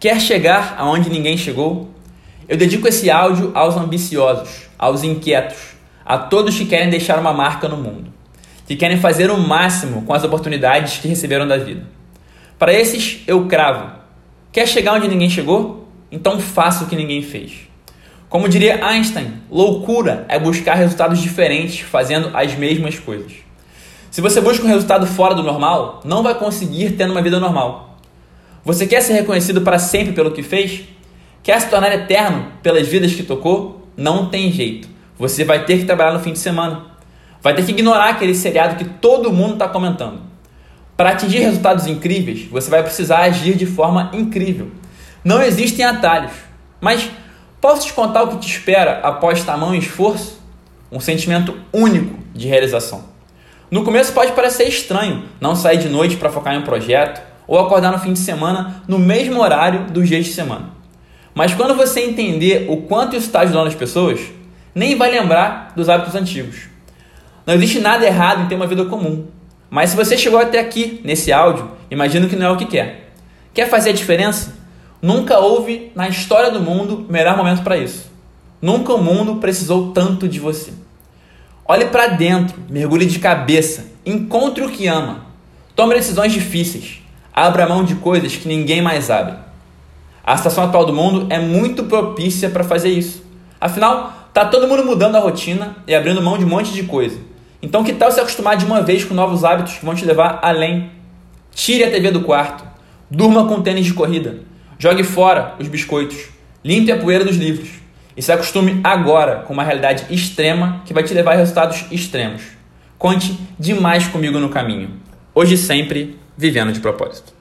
Quer chegar aonde ninguém chegou? Eu dedico esse áudio aos ambiciosos, aos inquietos, a todos que querem deixar uma marca no mundo, que querem fazer o máximo com as oportunidades que receberam da vida. Para esses, eu cravo: quer chegar onde ninguém chegou? Então faça o que ninguém fez. Como diria Einstein, loucura é buscar resultados diferentes fazendo as mesmas coisas. Se você busca um resultado fora do normal, não vai conseguir ter uma vida normal. Você quer ser reconhecido para sempre pelo que fez? Quer se tornar eterno pelas vidas que tocou? Não tem jeito. Você vai ter que trabalhar no fim de semana. Vai ter que ignorar aquele seriado que todo mundo está comentando. Para atingir resultados incríveis, você vai precisar agir de forma incrível. Não existem atalhos. Mas posso te contar o que te espera após tamanho esforço? Um sentimento único de realização. No começo pode parecer estranho não sair de noite para focar em um projeto ou acordar no fim de semana no mesmo horário dos dias de semana. Mas quando você entender o quanto isso está ajudando as pessoas, nem vai lembrar dos hábitos antigos. Não existe nada errado em ter uma vida comum. Mas se você chegou até aqui nesse áudio, imagino que não é o que quer. Quer fazer a diferença? Nunca houve na história do mundo melhor momento para isso. Nunca o mundo precisou tanto de você. Olhe para dentro, mergulhe de cabeça, encontre o que ama. Tome decisões difíceis. Abra mão de coisas que ninguém mais abre. A situação atual do mundo é muito propícia para fazer isso. Afinal, tá todo mundo mudando a rotina e abrindo mão de um monte de coisa. Então, que tal se acostumar de uma vez com novos hábitos que vão te levar além? Tire a TV do quarto, durma com tênis de corrida, jogue fora os biscoitos, limpe a poeira dos livros. E se acostume agora com uma realidade extrema que vai te levar a resultados extremos. Conte demais comigo no caminho. Hoje sempre, vivendo de propósito.